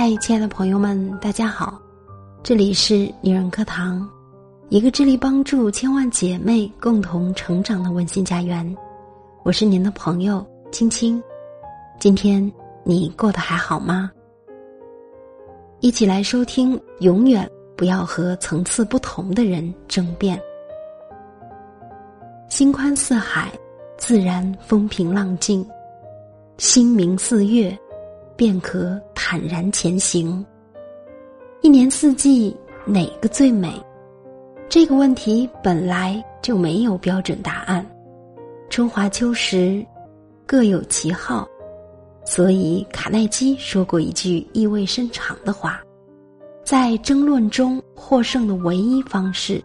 嗨，亲爱的朋友们，大家好，这里是女人课堂，一个致力帮助千万姐妹共同成长的温馨家园。我是您的朋友青青，今天你过得还好吗？一起来收听，永远不要和层次不同的人争辩。心宽似海，自然风平浪静；心明似月。便可坦然前行。一年四季哪个最美？这个问题本来就没有标准答案。春华秋实，各有其好。所以卡耐基说过一句意味深长的话：在争论中获胜的唯一方式，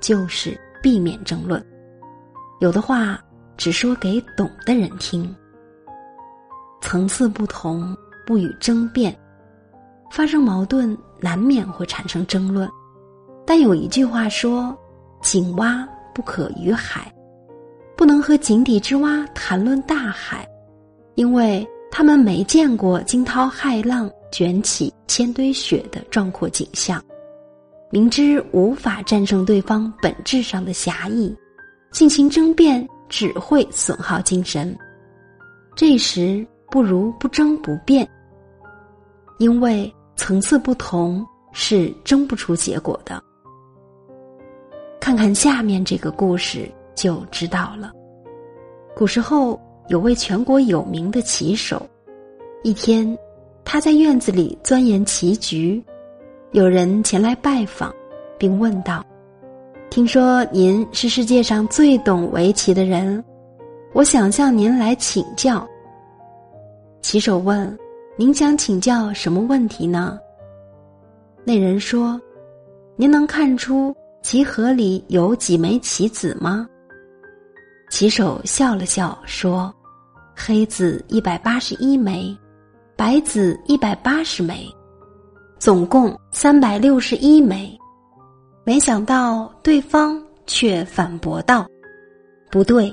就是避免争论。有的话只说给懂的人听。层次不同。不与争辩，发生矛盾难免会产生争论，但有一句话说：“井蛙不可语海，不能和井底之蛙谈论大海，因为他们没见过惊涛骇浪卷起千堆雪的壮阔景象，明知无法战胜对方本质上的狭义，进行争辩只会损耗精神。这时不如不争不辩。”因为层次不同，是争不出结果的。看看下面这个故事就知道了。古时候有位全国有名的棋手，一天他在院子里钻研棋局，有人前来拜访，并问道：“听说您是世界上最懂围棋的人，我想向您来请教。”棋手问。您想请教什么问题呢？那人说：“您能看出棋盒里有几枚棋子吗？”棋手笑了笑说：“黑子一百八十一枚，白子一百八十枚，总共三百六十一枚。”没想到对方却反驳道：“不对，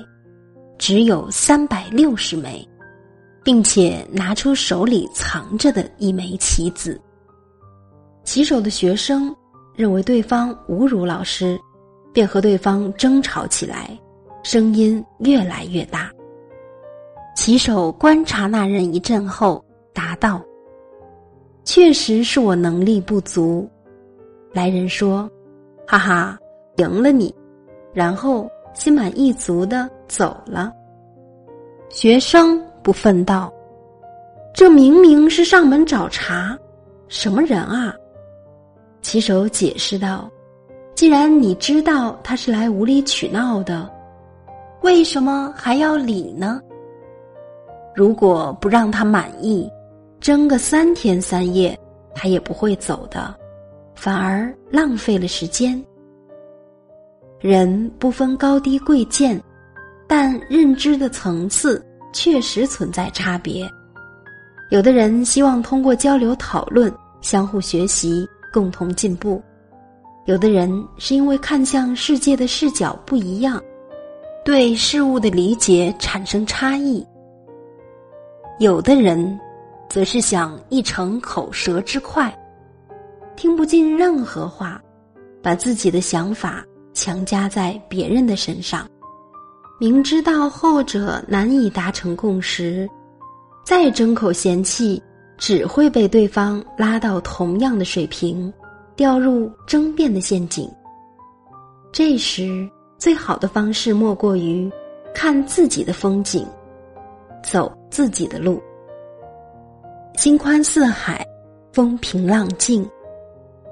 只有三百六十枚。”并且拿出手里藏着的一枚棋子。棋手的学生认为对方侮辱老师，便和对方争吵起来，声音越来越大。棋手观察那人一阵后，答道：“确实是我能力不足。”来人说：“哈哈，赢了你。”然后心满意足的走了。学生。不忿道：“这明明是上门找茬，什么人啊？”棋手解释道：“既然你知道他是来无理取闹的，为什么还要理呢？如果不让他满意，争个三天三夜，他也不会走的，反而浪费了时间。人不分高低贵贱，但认知的层次。”确实存在差别，有的人希望通过交流讨论相互学习，共同进步；有的人是因为看向世界的视角不一样，对事物的理解产生差异；有的人则是想一逞口舌之快，听不进任何话，把自己的想法强加在别人的身上。明知道后者难以达成共识，再争口嫌弃，只会被对方拉到同样的水平，掉入争辩的陷阱。这时，最好的方式莫过于看自己的风景，走自己的路。心宽似海，风平浪静，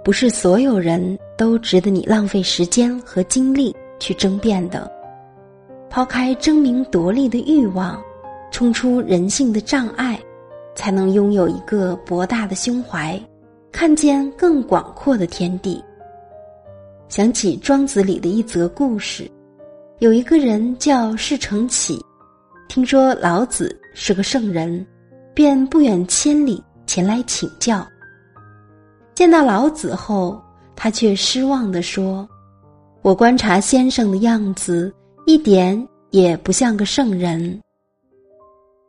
不是所有人都值得你浪费时间和精力去争辩的。抛开争名夺利的欲望，冲出人性的障碍，才能拥有一个博大的胸怀，看见更广阔的天地。想起《庄子》里的一则故事，有一个人叫释成启，听说老子是个圣人，便不远千里前来请教。见到老子后，他却失望地说：“我观察先生的样子。”一点也不像个圣人。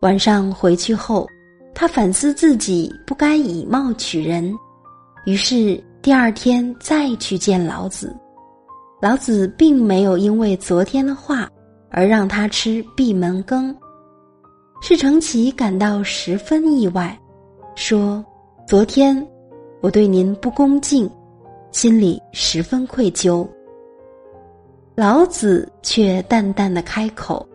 晚上回去后，他反思自己不该以貌取人，于是第二天再去见老子。老子并没有因为昨天的话而让他吃闭门羹。释承启感到十分意外，说：“昨天我对您不恭敬，心里十分愧疚。”老子却淡淡的开口：“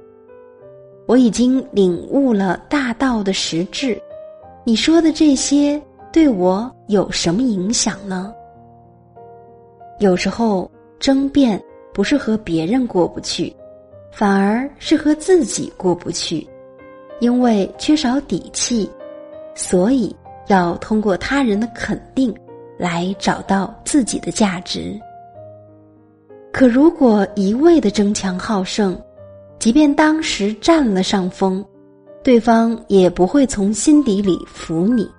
我已经领悟了大道的实质。”你说的这些对我有什么影响呢？有时候争辩不是和别人过不去，反而是和自己过不去，因为缺少底气，所以要通过他人的肯定来找到自己的价值。可如果一味的争强好胜，即便当时占了上风。对方也不会从心底里服你，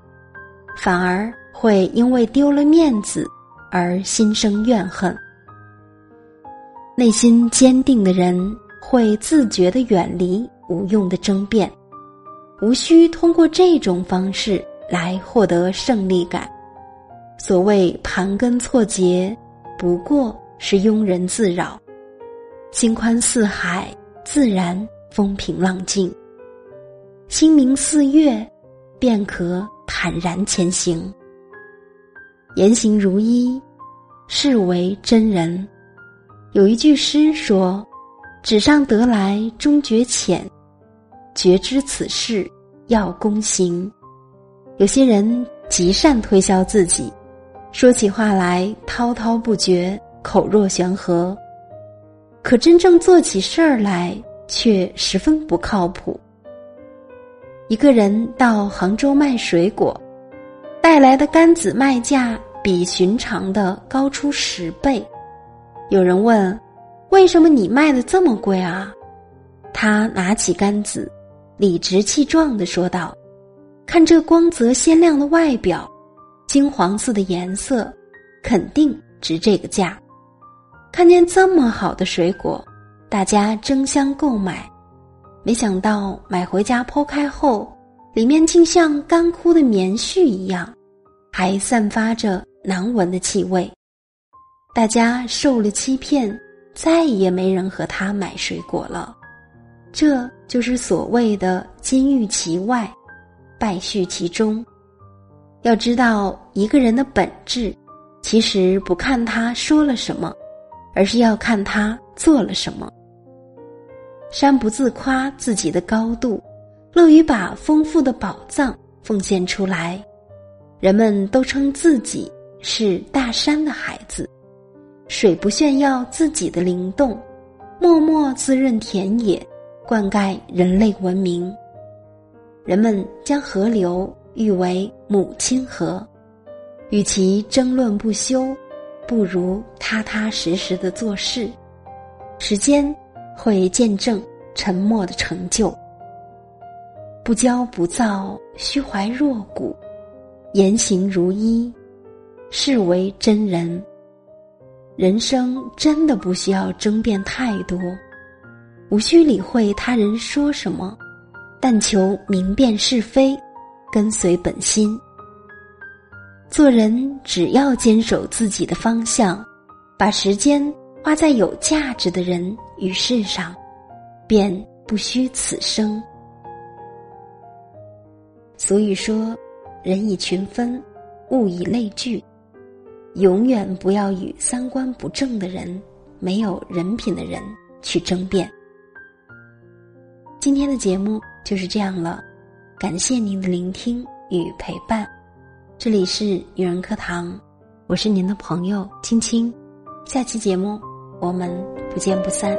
反而会因为丢了面子而心生怨恨。内心坚定的人会自觉的远离无用的争辩，无需通过这种方式来获得胜利感。所谓盘根错节，不过是庸人自扰。心宽似海，自然风平浪静。心明似月，便可坦然前行。言行如一，是为真人。有一句诗说：“纸上得来终觉浅，觉知此事要躬行。”有些人极善推销自己，说起话来滔滔不绝，口若悬河，可真正做起事儿来却十分不靠谱。一个人到杭州卖水果，带来的柑子卖价比寻常的高出十倍。有人问：“为什么你卖的这么贵啊？”他拿起杆子，理直气壮的说道：“看这光泽鲜亮的外表，金黄色的颜色，肯定值这个价。看见这么好的水果，大家争相购买。”没想到买回家剖开后，里面竟像干枯的棉絮一样，还散发着难闻的气味。大家受了欺骗，再也没人和他买水果了。这就是所谓的金玉其外，败絮其中。要知道，一个人的本质，其实不看他说了什么，而是要看他做了什么。山不自夸自己的高度，乐于把丰富的宝藏奉献出来。人们都称自己是大山的孩子，水不炫耀自己的灵动，默默滋润田野，灌溉人类文明。人们将河流誉为母亲河，与其争论不休，不如踏踏实实的做事。时间。会见证沉默的成就，不骄不躁，虚怀若谷，言行如一，是为真人。人生真的不需要争辩太多，无需理会他人说什么，但求明辨是非，跟随本心。做人只要坚守自己的方向，把时间。花在有价值的人与事上，便不虚此生。所以说，人以群分，物以类聚，永远不要与三观不正的人、没有人品的人去争辩。今天的节目就是这样了，感谢您的聆听与陪伴。这里是女人课堂，我是您的朋友青青，下期节目。我们不见不散。